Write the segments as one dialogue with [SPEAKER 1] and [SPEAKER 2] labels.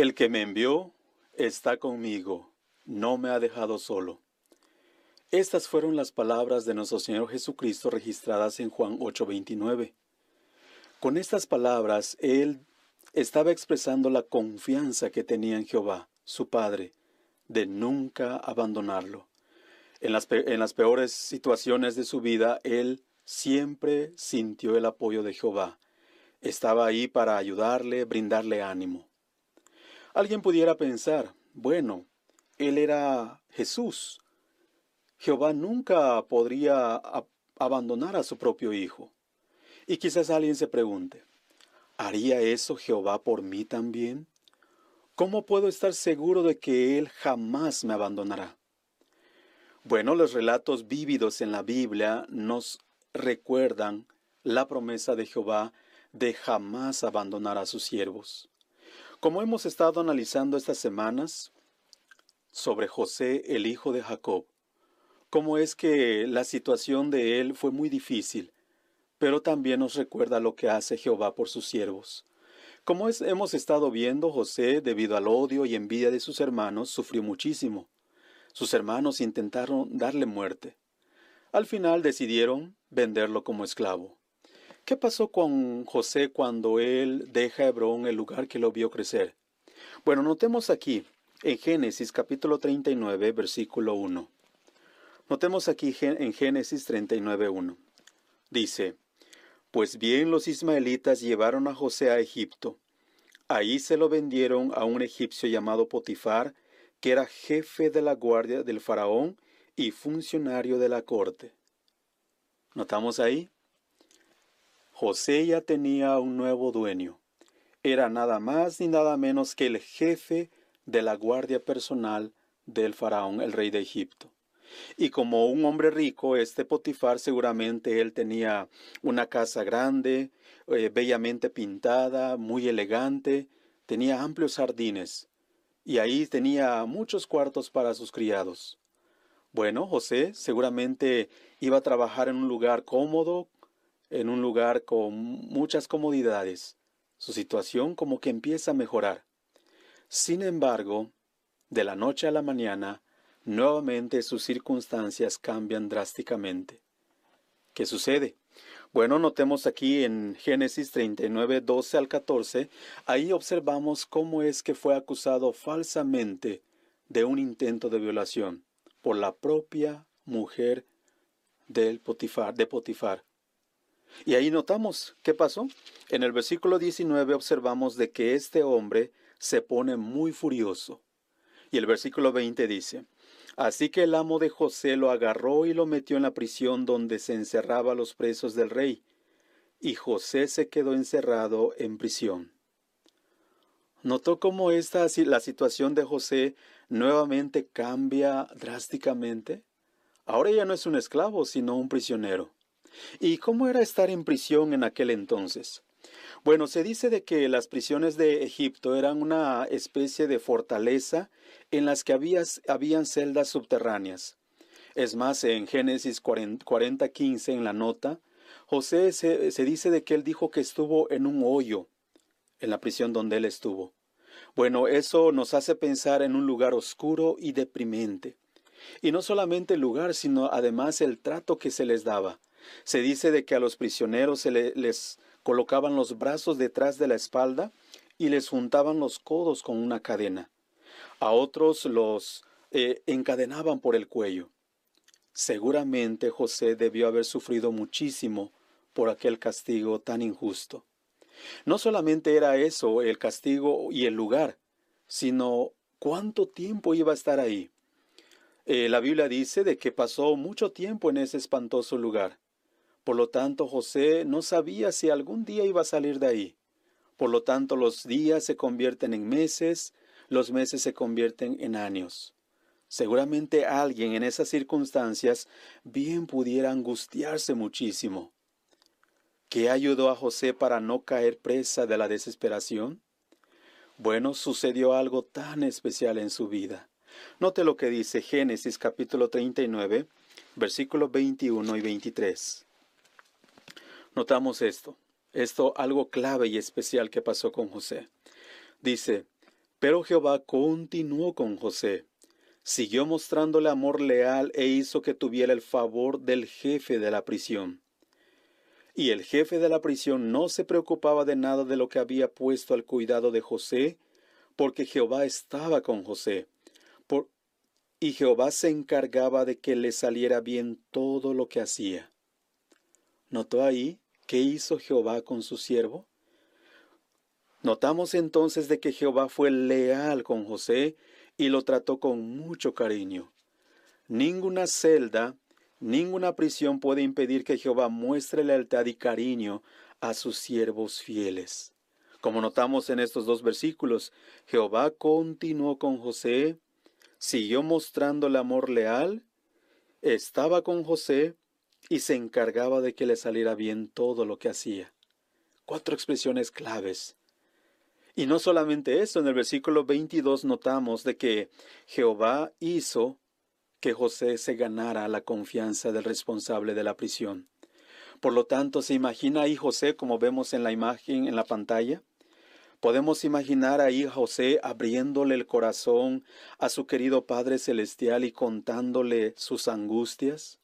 [SPEAKER 1] El que me envió está conmigo, no me ha dejado solo. Estas fueron las palabras de nuestro Señor Jesucristo registradas en Juan 8:29. Con estas palabras, Él estaba expresando la confianza que tenía en Jehová, su Padre, de nunca abandonarlo. En las, en las peores situaciones de su vida, Él siempre sintió el apoyo de Jehová. Estaba ahí para ayudarle, brindarle ánimo. Alguien pudiera pensar, bueno, Él era Jesús. Jehová nunca podría abandonar a su propio Hijo. Y quizás alguien se pregunte, ¿haría eso Jehová por mí también? ¿Cómo puedo estar seguro de que Él jamás me abandonará? Bueno, los relatos vívidos en la Biblia nos recuerdan la promesa de Jehová de jamás abandonar a sus siervos. Como hemos estado analizando estas semanas sobre José, el hijo de Jacob, cómo es que la situación de él fue muy difícil, pero también nos recuerda lo que hace Jehová por sus siervos. Como hemos estado viendo, José, debido al odio y envidia de sus hermanos, sufrió muchísimo. Sus hermanos intentaron darle muerte. Al final decidieron venderlo como esclavo. ¿Qué pasó con José cuando él deja Hebrón, el lugar que lo vio crecer? Bueno, notemos aquí, en Génesis capítulo 39, versículo 1. Notemos aquí en Génesis 39, 1. Dice, Pues bien los ismaelitas llevaron a José a Egipto. Ahí se lo vendieron a un egipcio llamado Potifar, que era jefe de la guardia del faraón y funcionario de la corte. ¿Notamos ahí? José ya tenía un nuevo dueño. Era nada más ni nada menos que el jefe de la guardia personal del faraón, el rey de Egipto. Y como un hombre rico, este Potifar seguramente él tenía una casa grande, eh, bellamente pintada, muy elegante, tenía amplios jardines, y ahí tenía muchos cuartos para sus criados. Bueno, José seguramente iba a trabajar en un lugar cómodo, en un lugar con muchas comodidades. Su situación como que empieza a mejorar. Sin embargo, de la noche a la mañana, nuevamente sus circunstancias cambian drásticamente. ¿Qué sucede? Bueno, notemos aquí en Génesis 39, 12 al 14, ahí observamos cómo es que fue acusado falsamente de un intento de violación por la propia mujer del Potifar, de Potifar. Y ahí notamos qué pasó. En el versículo 19 observamos de que este hombre se pone muy furioso. Y el versículo 20 dice, Así que el amo de José lo agarró y lo metió en la prisión donde se encerraba los presos del rey, y José se quedó encerrado en prisión. ¿Notó cómo esta la situación de José nuevamente cambia drásticamente? Ahora ya no es un esclavo, sino un prisionero. ¿Y cómo era estar en prisión en aquel entonces? Bueno, se dice de que las prisiones de Egipto eran una especie de fortaleza en las que había, habían celdas subterráneas. Es más, en Génesis 40, 15, en la nota, José se, se dice de que él dijo que estuvo en un hoyo en la prisión donde él estuvo. Bueno, eso nos hace pensar en un lugar oscuro y deprimente. Y no solamente el lugar, sino además el trato que se les daba. Se dice de que a los prisioneros se les colocaban los brazos detrás de la espalda y les juntaban los codos con una cadena. A otros los eh, encadenaban por el cuello. Seguramente José debió haber sufrido muchísimo por aquel castigo tan injusto. No solamente era eso el castigo y el lugar, sino cuánto tiempo iba a estar ahí. Eh, la Biblia dice de que pasó mucho tiempo en ese espantoso lugar. Por lo tanto, José no sabía si algún día iba a salir de ahí. Por lo tanto, los días se convierten en meses, los meses se convierten en años. Seguramente alguien en esas circunstancias bien pudiera angustiarse muchísimo. ¿Qué ayudó a José para no caer presa de la desesperación? Bueno, sucedió algo tan especial en su vida. Note lo que dice Génesis capítulo 39, versículos 21 y 23 notamos esto, esto algo clave y especial que pasó con José. Dice, Pero Jehová continuó con José, siguió mostrándole amor leal e hizo que tuviera el favor del jefe de la prisión. Y el jefe de la prisión no se preocupaba de nada de lo que había puesto al cuidado de José, porque Jehová estaba con José. y Jehová se encargaba de que le saliera bien todo lo que hacía. ¿Notó ahí qué hizo Jehová con su siervo? Notamos entonces de que Jehová fue leal con José y lo trató con mucho cariño. Ninguna celda, ninguna prisión puede impedir que Jehová muestre lealtad y cariño a sus siervos fieles. Como notamos en estos dos versículos, Jehová continuó con José, siguió mostrando el amor leal, estaba con José y se encargaba de que le saliera bien todo lo que hacía. Cuatro expresiones claves y no solamente eso, en el versículo 22 notamos de que Jehová hizo que José se ganara la confianza del responsable de la prisión. Por lo tanto, ¿se imagina ahí José como vemos en la imagen en la pantalla? Podemos imaginar ahí José abriéndole el corazón a su querido Padre Celestial y contándole sus angustias.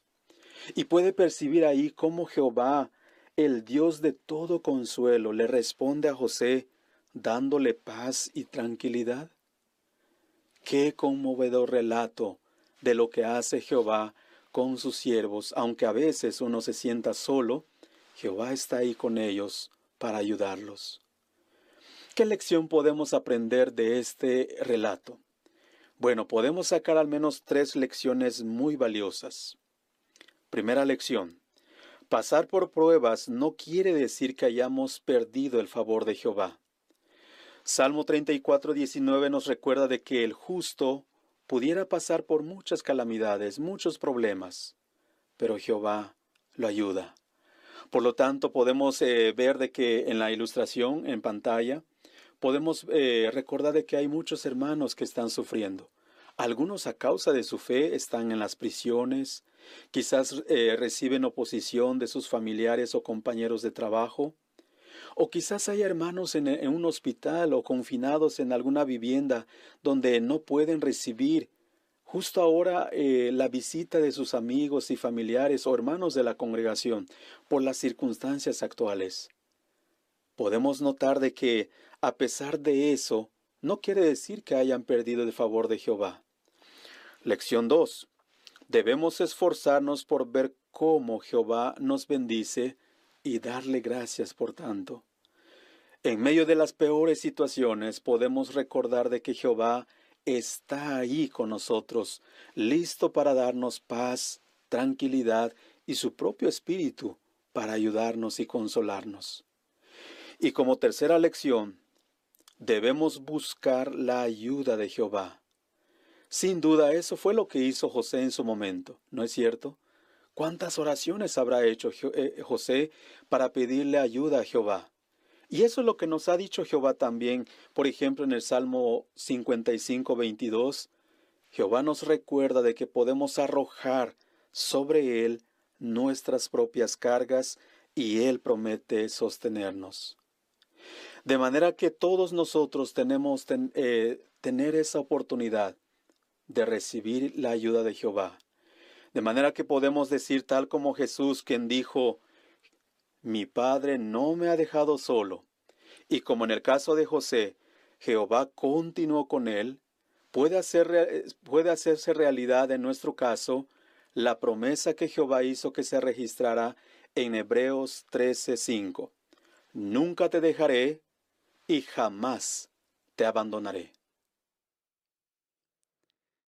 [SPEAKER 1] Y puede percibir ahí cómo Jehová, el Dios de todo consuelo, le responde a José dándole paz y tranquilidad? Qué conmovedor relato de lo que hace Jehová con sus siervos, aunque a veces uno se sienta solo, Jehová está ahí con ellos para ayudarlos. ¿Qué lección podemos aprender de este relato? Bueno, podemos sacar al menos tres lecciones muy valiosas. Primera lección. Pasar por pruebas no quiere decir que hayamos perdido el favor de Jehová. Salmo 34, 19 nos recuerda de que el justo pudiera pasar por muchas calamidades, muchos problemas, pero Jehová lo ayuda. Por lo tanto, podemos eh, ver de que en la ilustración, en pantalla, podemos eh, recordar de que hay muchos hermanos que están sufriendo. Algunos a causa de su fe están en las prisiones, quizás eh, reciben oposición de sus familiares o compañeros de trabajo, o quizás hay hermanos en, un hospital o confinados en alguna vivienda donde no pueden recibir justo ahora eh, la visita de sus amigos y familiares o hermanos de la congregación por las circunstancias actuales. Podemos notar de que, a pesar de eso, no quiere decir que hayan perdido el favor de Jehová. Lección 2. Debemos esforzarnos por ver cómo Jehová nos bendice y darle gracias por tanto. En medio de las peores situaciones podemos recordar de que Jehová está ahí con nosotros, listo para darnos paz, tranquilidad y su propio espíritu para ayudarnos y consolarnos. Y como tercera lección, debemos buscar la ayuda de Jehová. Sin duda eso fue lo que hizo José en su momento, ¿no es cierto? ¿Cuántas oraciones habrá hecho eh, José para pedirle ayuda a Jehová? Y eso es lo que nos ha dicho Jehová también, por ejemplo, en el Salmo 55, 22. Jehová nos recuerda de que podemos arrojar sobre Él nuestras propias cargas y Él promete sostenernos. De manera que todos nosotros tenemos eh, tener esa oportunidad de recibir la ayuda de Jehová. De manera que podemos decir tal como Jesús quien dijo, mi Padre no me ha dejado solo. Y como en el caso de José, Jehová continuó con él, puede, hacer, puede hacerse realidad en nuestro caso la promesa que Jehová hizo que se registrará en Hebreos 13:5. Nunca te dejaré y jamás te abandonaré.